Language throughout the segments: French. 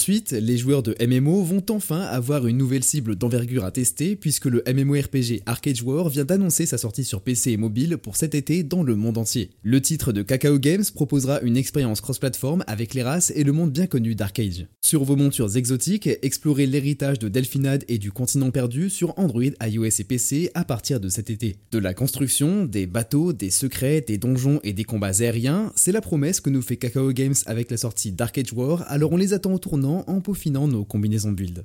Ensuite, les joueurs de MMO vont enfin avoir une nouvelle cible d'envergure à tester puisque le MMORPG Arcade War vient d'annoncer sa sortie sur PC et mobile pour cet été dans le monde entier. Le titre de Kakao Games proposera une expérience cross-platform avec les races et le monde bien connu d'Arcade. Sur vos montures exotiques, explorez l'héritage de Delphinade et du continent perdu sur Android, iOS et PC à partir de cet été. De la construction, des bateaux, des secrets, des donjons et des combats aériens, c'est la promesse que nous fait Kakao Games avec la sortie d'Arcade War, alors on les attend au tournant en peaufinant nos combinaisons build.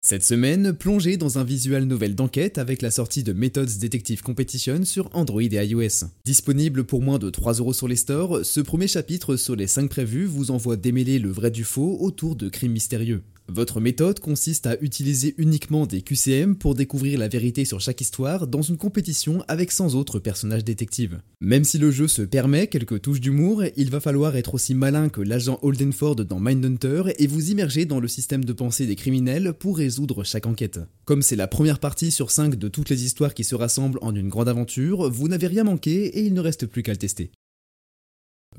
Cette semaine, plongez dans un visual novel d'enquête avec la sortie de Methods Detective Competition sur Android et iOS. Disponible pour moins de 3€ sur les stores, ce premier chapitre sur les 5 prévus vous envoie démêler le vrai du faux autour de crimes mystérieux. Votre méthode consiste à utiliser uniquement des QCM pour découvrir la vérité sur chaque histoire dans une compétition avec 100 autres personnages détectives. Même si le jeu se permet quelques touches d'humour, il va falloir être aussi malin que l'agent Holdenford dans Mindhunter et vous immerger dans le système de pensée des criminels pour résoudre chaque enquête. Comme c'est la première partie sur 5 de toutes les histoires qui se rassemblent en une grande aventure, vous n'avez rien manqué et il ne reste plus qu'à le tester.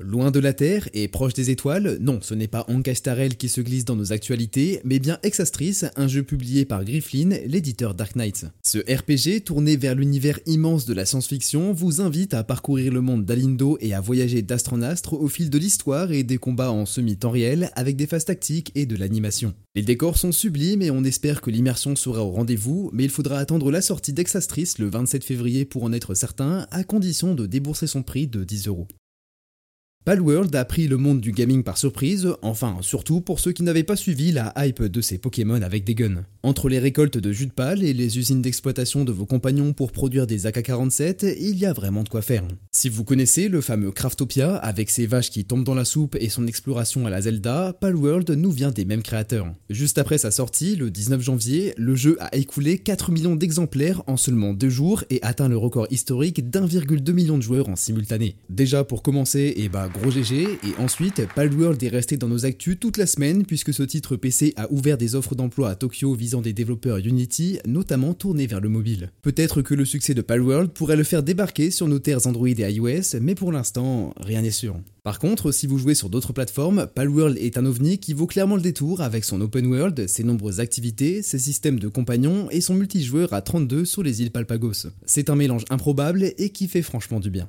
Loin de la Terre et proche des étoiles, non, ce n'est pas Ankastarel qui se glisse dans nos actualités, mais bien Exastris, un jeu publié par Grifflin, l'éditeur Dark Knight. Ce RPG, tourné vers l'univers immense de la science-fiction, vous invite à parcourir le monde d'Alindo et à voyager d'astre en astre au fil de l'histoire et des combats en semi-temps réel avec des phases tactiques et de l'animation. Les décors sont sublimes et on espère que l'immersion sera au rendez-vous, mais il faudra attendre la sortie d'Exastris le 27 février pour en être certain, à condition de débourser son prix de 10 euros. Palworld a pris le monde du gaming par surprise, enfin surtout pour ceux qui n'avaient pas suivi la hype de ces Pokémon avec des guns. Entre les récoltes de jus de pal et les usines d'exploitation de vos compagnons pour produire des AK-47, il y a vraiment de quoi faire. Si vous connaissez le fameux Craftopia avec ses vaches qui tombent dans la soupe et son exploration à la Zelda, Palworld nous vient des mêmes créateurs. Juste après sa sortie, le 19 janvier, le jeu a écoulé 4 millions d'exemplaires en seulement 2 jours et atteint le record historique d'1,2 million de joueurs en simultané. Déjà pour commencer, et eh bah gros GG, et ensuite, Palworld est resté dans nos actus toute la semaine puisque ce titre PC a ouvert des offres d'emploi à Tokyo visant des développeurs Unity, notamment tournés vers le mobile. Peut-être que le succès de Palworld pourrait le faire débarquer sur nos terres Android et iOS, mais pour l'instant, rien n'est sûr. Par contre, si vous jouez sur d'autres plateformes, Palworld est un ovni qui vaut clairement le détour avec son open world, ses nombreuses activités, ses systèmes de compagnons et son multijoueur à 32 sur les îles Palpagos. C'est un mélange improbable et qui fait franchement du bien.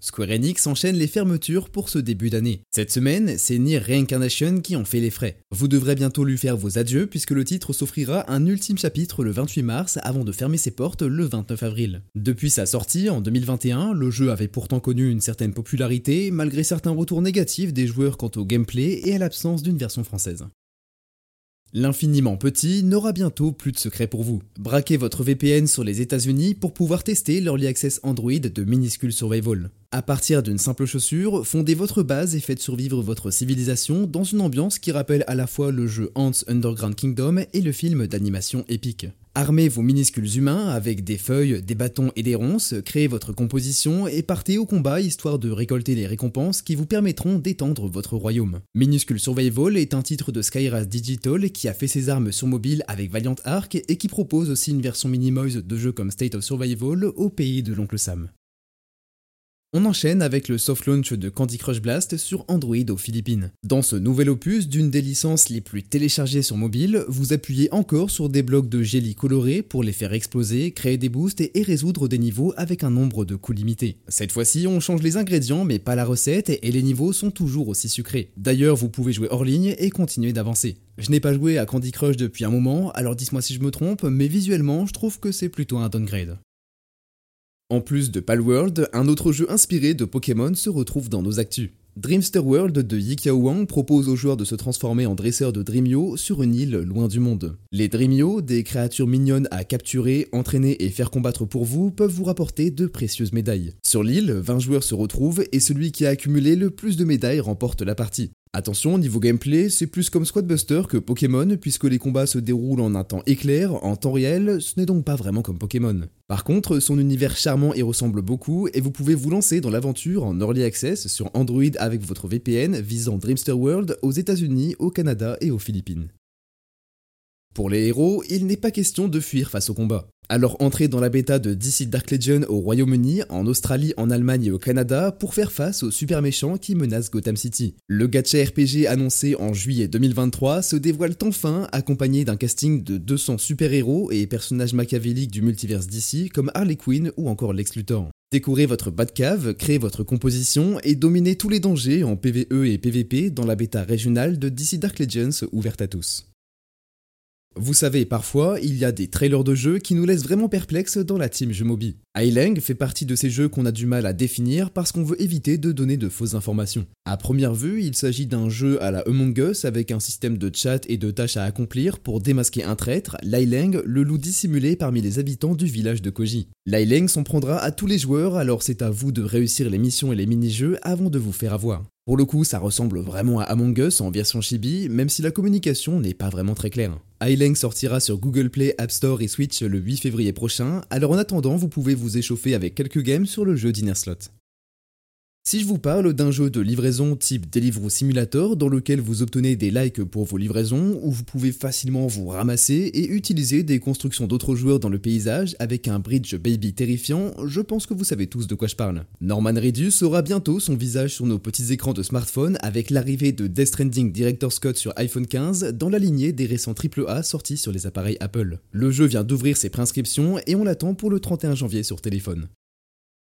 Square Enix enchaîne les fermetures pour ce début d'année. Cette semaine, c'est Nier Reincarnation qui en fait les frais. Vous devrez bientôt lui faire vos adieux puisque le titre s'offrira un ultime chapitre le 28 mars avant de fermer ses portes le 29 avril. Depuis sa sortie en 2021, le jeu avait pourtant connu une certaine popularité malgré certains retours négatifs des joueurs quant au gameplay et à l'absence d'une version française. L'infiniment petit n'aura bientôt plus de secret pour vous. Braquez votre VPN sur les États-Unis pour pouvoir tester l'Early Access Android de Minuscule Survival. À partir d'une simple chaussure, fondez votre base et faites survivre votre civilisation dans une ambiance qui rappelle à la fois le jeu Ants Underground Kingdom et le film d'animation épique. Armez vos minuscules humains avec des feuilles, des bâtons et des ronces, créez votre composition et partez au combat histoire de récolter les récompenses qui vous permettront d'étendre votre royaume. Minuscule Survival est un titre de Skyras Digital qui a fait ses armes sur mobile avec Valiant Arc et qui propose aussi une version minimoise de jeux comme State of Survival au pays de l'oncle Sam. On enchaîne avec le soft launch de Candy Crush Blast sur Android aux Philippines. Dans ce nouvel opus d'une des licences les plus téléchargées sur mobile, vous appuyez encore sur des blocs de jelly colorés pour les faire exploser, créer des boosts et résoudre des niveaux avec un nombre de coups limité. Cette fois-ci, on change les ingrédients mais pas la recette et les niveaux sont toujours aussi sucrés. D'ailleurs, vous pouvez jouer hors ligne et continuer d'avancer. Je n'ai pas joué à Candy Crush depuis un moment, alors dites-moi si je me trompe, mais visuellement, je trouve que c'est plutôt un downgrade. En plus de Palworld, un autre jeu inspiré de Pokémon se retrouve dans nos actus. Dreamster World de Yikiao Wang propose aux joueurs de se transformer en dresseurs de Dreamio sur une île loin du monde. Les Dreamio, des créatures mignonnes à capturer, entraîner et faire combattre pour vous, peuvent vous rapporter de précieuses médailles. Sur l'île, 20 joueurs se retrouvent et celui qui a accumulé le plus de médailles remporte la partie. Attention, niveau gameplay, c'est plus comme Squadbuster que Pokémon, puisque les combats se déroulent en un temps éclair, en temps réel, ce n'est donc pas vraiment comme Pokémon. Par contre, son univers charmant y ressemble beaucoup, et vous pouvez vous lancer dans l'aventure en Early Access sur Android avec votre VPN visant Dreamster World aux États-Unis, au Canada et aux Philippines. Pour les héros, il n'est pas question de fuir face au combat. Alors entrez dans la bêta de DC Dark Legion au Royaume-Uni, en Australie, en Allemagne et au Canada pour faire face aux super méchants qui menacent Gotham City. Le gacha RPG annoncé en juillet 2023 se dévoile enfin accompagné d'un casting de 200 super-héros et personnages machiavéliques du multiverse DC comme Harley Quinn ou encore Lex Luthor. Découvrez votre Batcave, créez votre composition et dominez tous les dangers en PvE et PvP dans la bêta régionale de DC Dark Legends ouverte à tous. Vous savez, parfois, il y a des trailers de jeux qui nous laissent vraiment perplexes dans la team jeux mobile. Fait partie de ces jeux qu'on a du mal à définir parce qu'on veut éviter de donner de fausses informations. À première vue, il s'agit d'un jeu à la Among Us avec un système de chat et de tâches à accomplir pour démasquer un traître, Lailang, le loup dissimulé parmi les habitants du village de Koji. Lailang s'en prendra à tous les joueurs, alors c'est à vous de réussir les missions et les mini-jeux avant de vous faire avoir. Pour le coup, ça ressemble vraiment à Among Us en version chibi, même si la communication n'est pas vraiment très claire. Highlang sortira sur Google Play, App Store et Switch le 8 février prochain, alors en attendant, vous pouvez vous échauffer avec quelques games sur le jeu d'Inner Slot. Si je vous parle d'un jeu de livraison type Deliveroo Simulator dans lequel vous obtenez des likes pour vos livraisons, où vous pouvez facilement vous ramasser et utiliser des constructions d'autres joueurs dans le paysage avec un bridge baby terrifiant, je pense que vous savez tous de quoi je parle. Norman Reedus aura bientôt son visage sur nos petits écrans de smartphone avec l'arrivée de Death Stranding Director's Cut sur iPhone 15 dans la lignée des récents AAA sortis sur les appareils Apple. Le jeu vient d'ouvrir ses prescriptions et on l'attend pour le 31 janvier sur téléphone.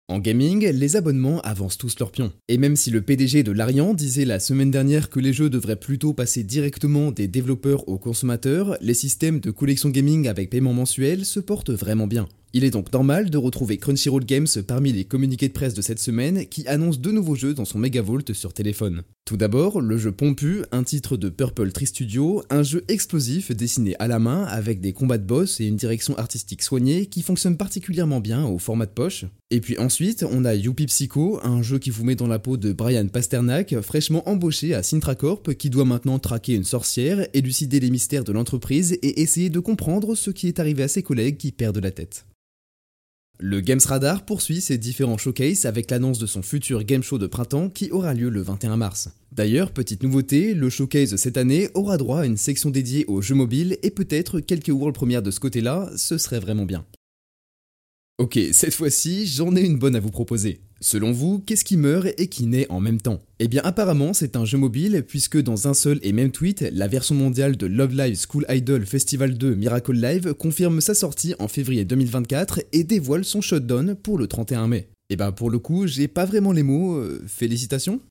En gaming, les abonnements avancent tous leur pion. Et même si le PDG de Larian disait la semaine dernière que les jeux devraient plutôt passer directement des développeurs aux consommateurs, les systèmes de collection gaming avec paiement mensuel se portent vraiment bien. Il est donc normal de retrouver Crunchyroll Games parmi les communiqués de presse de cette semaine qui annonce deux nouveaux jeux dans son Megavolt sur téléphone. Tout d'abord, le jeu Pompu, un titre de Purple Tree Studio, un jeu explosif dessiné à la main avec des combats de boss et une direction artistique soignée qui fonctionne particulièrement bien au format de poche. Et puis ensuite, on a Youpi Psycho, un jeu qui vous met dans la peau de Brian Pasternak, fraîchement embauché à Sintracorp, qui doit maintenant traquer une sorcière, élucider les mystères de l'entreprise et essayer de comprendre ce qui est arrivé à ses collègues qui perdent la tête. Le Games Radar poursuit ses différents showcases avec l'annonce de son futur game show de printemps qui aura lieu le 21 mars. D'ailleurs, petite nouveauté, le showcase cette année aura droit à une section dédiée aux jeux mobiles et peut-être quelques world premières de ce côté-là, ce serait vraiment bien. Ok, cette fois-ci, j'en ai une bonne à vous proposer. Selon vous, qu'est-ce qui meurt et qui naît en même temps? Eh bien apparemment c'est un jeu mobile puisque dans un seul et même tweet, la version mondiale de Love Live School Idol Festival 2 Miracle Live confirme sa sortie en février 2024 et dévoile son shutdown pour le 31 mai. Et eh bah ben, pour le coup, j'ai pas vraiment les mots, euh, félicitations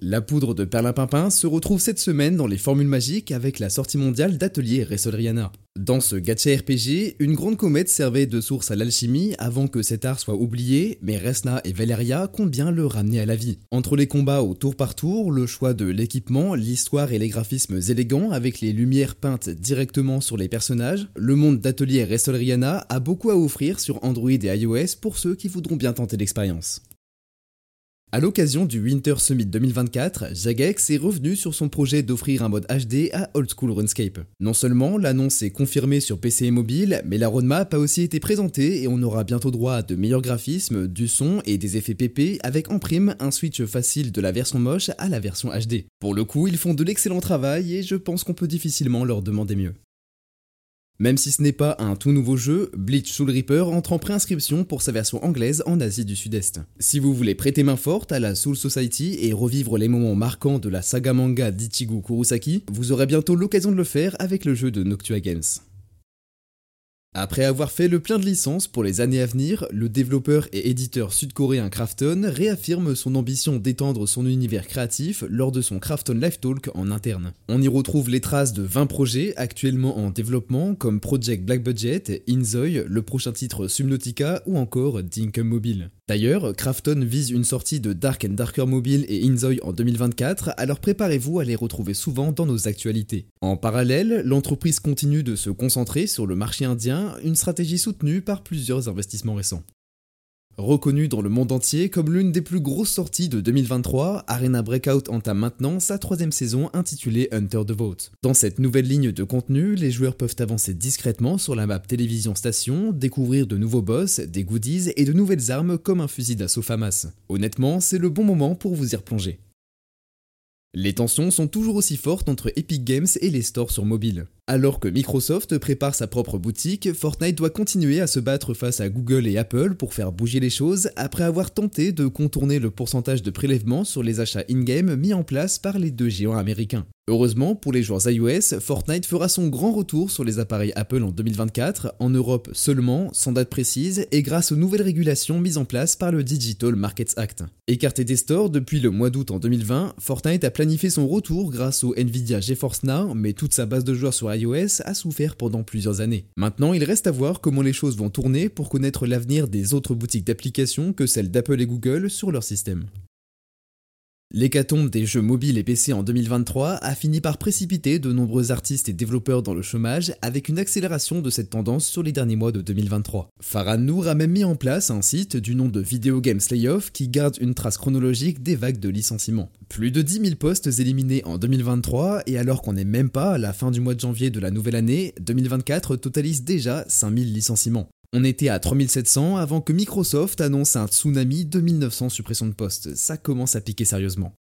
la poudre de perlimpinpin se retrouve cette semaine dans les formules magiques avec la sortie mondiale d'Atelier Resolriana. Dans ce gacha RPG, une grande comète servait de source à l'alchimie avant que cet art soit oublié, mais Resna et Valeria comptent bien le ramener à la vie. Entre les combats au tour par tour, le choix de l'équipement, l'histoire et les graphismes élégants avec les lumières peintes directement sur les personnages, le monde d'Atelier Resolriana a beaucoup à offrir sur Android et iOS pour ceux qui voudront bien tenter l'expérience. A l'occasion du Winter Summit 2024, Jagex est revenu sur son projet d'offrir un mode HD à Old School RuneScape. Non seulement l'annonce est confirmée sur PC et mobile, mais la roadmap a aussi été présentée et on aura bientôt droit à de meilleurs graphismes, du son et des effets PP avec en prime un switch facile de la version moche à la version HD. Pour le coup, ils font de l'excellent travail et je pense qu'on peut difficilement leur demander mieux. Même si ce n'est pas un tout nouveau jeu, Bleach Soul Reaper entre en préinscription pour sa version anglaise en Asie du Sud-Est. Si vous voulez prêter main forte à la Soul Society et revivre les moments marquants de la saga manga d'Ichigo Kurosaki, vous aurez bientôt l'occasion de le faire avec le jeu de Noctua Games. Après avoir fait le plein de licences pour les années à venir, le développeur et éditeur sud-coréen Krafton réaffirme son ambition d'étendre son univers créatif lors de son Krafton Live Talk en interne. On y retrouve les traces de 20 projets actuellement en développement comme Project Black Budget, Inzoi, le prochain titre Subnautica ou encore Dinkum Mobile. D'ailleurs, Krafton vise une sortie de Dark and Darker Mobile et Inzoi en 2024, alors préparez-vous à les retrouver souvent dans nos actualités. En parallèle, l'entreprise continue de se concentrer sur le marché indien une stratégie soutenue par plusieurs investissements récents. Reconnu dans le monde entier comme l'une des plus grosses sorties de 2023, Arena Breakout entame maintenant sa troisième saison intitulée Hunter the Vote. Dans cette nouvelle ligne de contenu, les joueurs peuvent avancer discrètement sur la map télévision station, découvrir de nouveaux boss, des goodies et de nouvelles armes comme un fusil d'assaut FAMAS. Honnêtement, c'est le bon moment pour vous y replonger. Les tensions sont toujours aussi fortes entre Epic Games et les stores sur mobile. Alors que Microsoft prépare sa propre boutique, Fortnite doit continuer à se battre face à Google et Apple pour faire bouger les choses après avoir tenté de contourner le pourcentage de prélèvement sur les achats in-game mis en place par les deux géants américains. Heureusement, pour les joueurs iOS, Fortnite fera son grand retour sur les appareils Apple en 2024, en Europe seulement, sans date précise, et grâce aux nouvelles régulations mises en place par le Digital Markets Act. Écarté des stores depuis le mois d'août en 2020, Fortnite a planifié son retour grâce au Nvidia GeForce Now, mais toute sa base de joueurs sur iOS a souffert pendant plusieurs années. Maintenant, il reste à voir comment les choses vont tourner pour connaître l'avenir des autres boutiques d'applications que celles d'Apple et Google sur leur système. L'hécatombe des jeux mobiles et PC en 2023 a fini par précipiter de nombreux artistes et développeurs dans le chômage avec une accélération de cette tendance sur les derniers mois de 2023. Farhan Nour a même mis en place un site du nom de Video Games Layoff qui garde une trace chronologique des vagues de licenciements. Plus de 10 000 postes éliminés en 2023 et alors qu'on n'est même pas à la fin du mois de janvier de la nouvelle année, 2024 totalise déjà 000 licenciements. On était à 3700 avant que Microsoft annonce un tsunami de 1900 suppressions de postes. Ça commence à piquer sérieusement.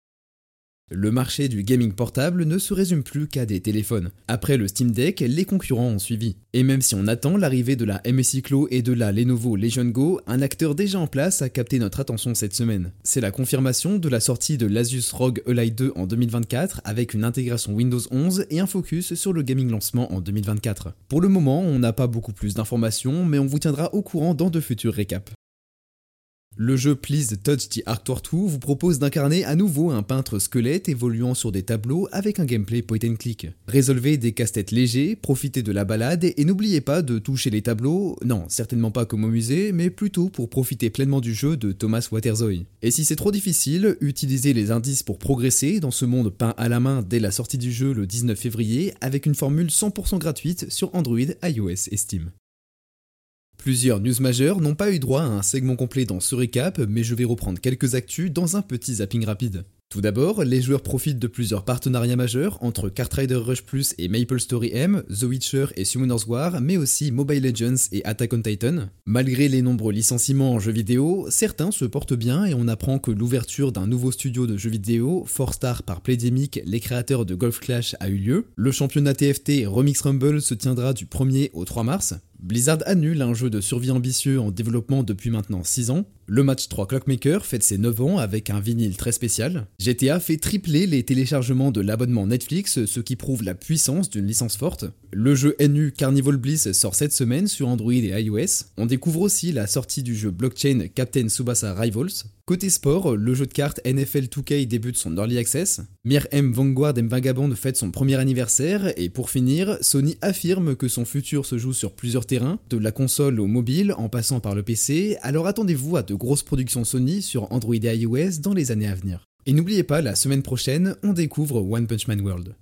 Le marché du gaming portable ne se résume plus qu'à des téléphones. Après le Steam Deck, les concurrents ont suivi. Et même si on attend l'arrivée de la MSI Clo et de la Lenovo Legion Go, un acteur déjà en place a capté notre attention cette semaine. C'est la confirmation de la sortie de l'Asus ROG Ally 2 en 2024 avec une intégration Windows 11 et un focus sur le gaming lancement en 2024. Pour le moment, on n'a pas beaucoup plus d'informations, mais on vous tiendra au courant dans de futurs récaps. Le jeu Please Touch the Arctor 2 vous propose d'incarner à nouveau un peintre squelette évoluant sur des tableaux avec un gameplay point and click. Résolvez des casse-têtes légers, profitez de la balade et n'oubliez pas de toucher les tableaux, non, certainement pas comme au musée, mais plutôt pour profiter pleinement du jeu de Thomas Waterzoy. Et si c'est trop difficile, utilisez les indices pour progresser dans ce monde peint à la main dès la sortie du jeu le 19 février avec une formule 100% gratuite sur Android, iOS et Steam. Plusieurs news majeures n'ont pas eu droit à un segment complet dans ce récap, mais je vais reprendre quelques actus dans un petit zapping rapide. Tout d'abord, les joueurs profitent de plusieurs partenariats majeurs entre Rider Rush Plus et Maple Story M, The Witcher et Summoner's War, mais aussi Mobile Legends et Attack on Titan. Malgré les nombreux licenciements en jeux vidéo, certains se portent bien et on apprend que l'ouverture d'un nouveau studio de jeux vidéo, Star par Playdemic, les créateurs de Golf Clash, a eu lieu. Le championnat TFT Remix Rumble se tiendra du 1er au 3 mars. Blizzard annule un jeu de survie ambitieux en développement depuis maintenant 6 ans. Le match 3 Clockmaker fête ses 9 ans avec un vinyle très spécial. GTA fait tripler les téléchargements de l'abonnement Netflix, ce qui prouve la puissance d'une licence forte. Le jeu NU Carnival Bliss sort cette semaine sur Android et iOS. On découvre aussi la sortie du jeu blockchain Captain Subasa Rivals. Côté sport, le jeu de cartes NFL 2K débute son early access. Mir M Vanguard M Vagabond fête son premier anniversaire et pour finir, Sony affirme que son futur se joue sur plusieurs terrains, de la console au mobile en passant par le PC, alors attendez-vous à de grosses productions Sony sur Android et iOS dans les années à venir. Et n'oubliez pas, la semaine prochaine, on découvre One Punch Man World.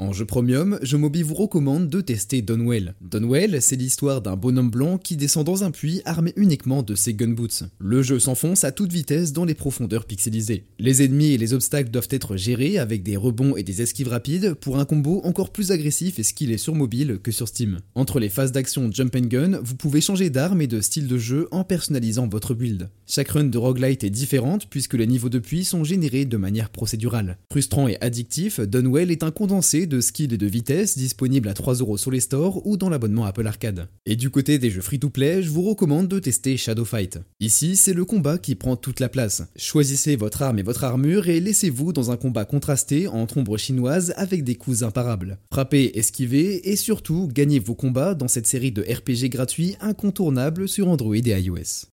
En jeu premium, je Mobi vous recommande de tester Donwell. Donwell, c'est l'histoire d'un bonhomme blanc qui descend dans un puits armé uniquement de ses gunboots. Le jeu s'enfonce à toute vitesse dans les profondeurs pixelisées. Les ennemis et les obstacles doivent être gérés avec des rebonds et des esquives rapides pour un combo encore plus agressif et skillé sur mobile que sur Steam. Entre les phases d'action jump and gun, vous pouvez changer d'arme et de style de jeu en personnalisant votre build. Chaque run de roguelite est différente puisque les niveaux de puits sont générés de manière procédurale. Frustrant et addictif, Donwell est un condensé de skill et de vitesse disponible à 3€ sur les stores ou dans l'abonnement Apple Arcade. Et du côté des jeux free-to-play, je vous recommande de tester Shadow Fight. Ici, c'est le combat qui prend toute la place. Choisissez votre arme et votre armure et laissez-vous dans un combat contrasté entre ombres chinoises avec des coups imparables. Frappez, esquivez et surtout gagnez vos combats dans cette série de RPG gratuits incontournables sur Android et iOS.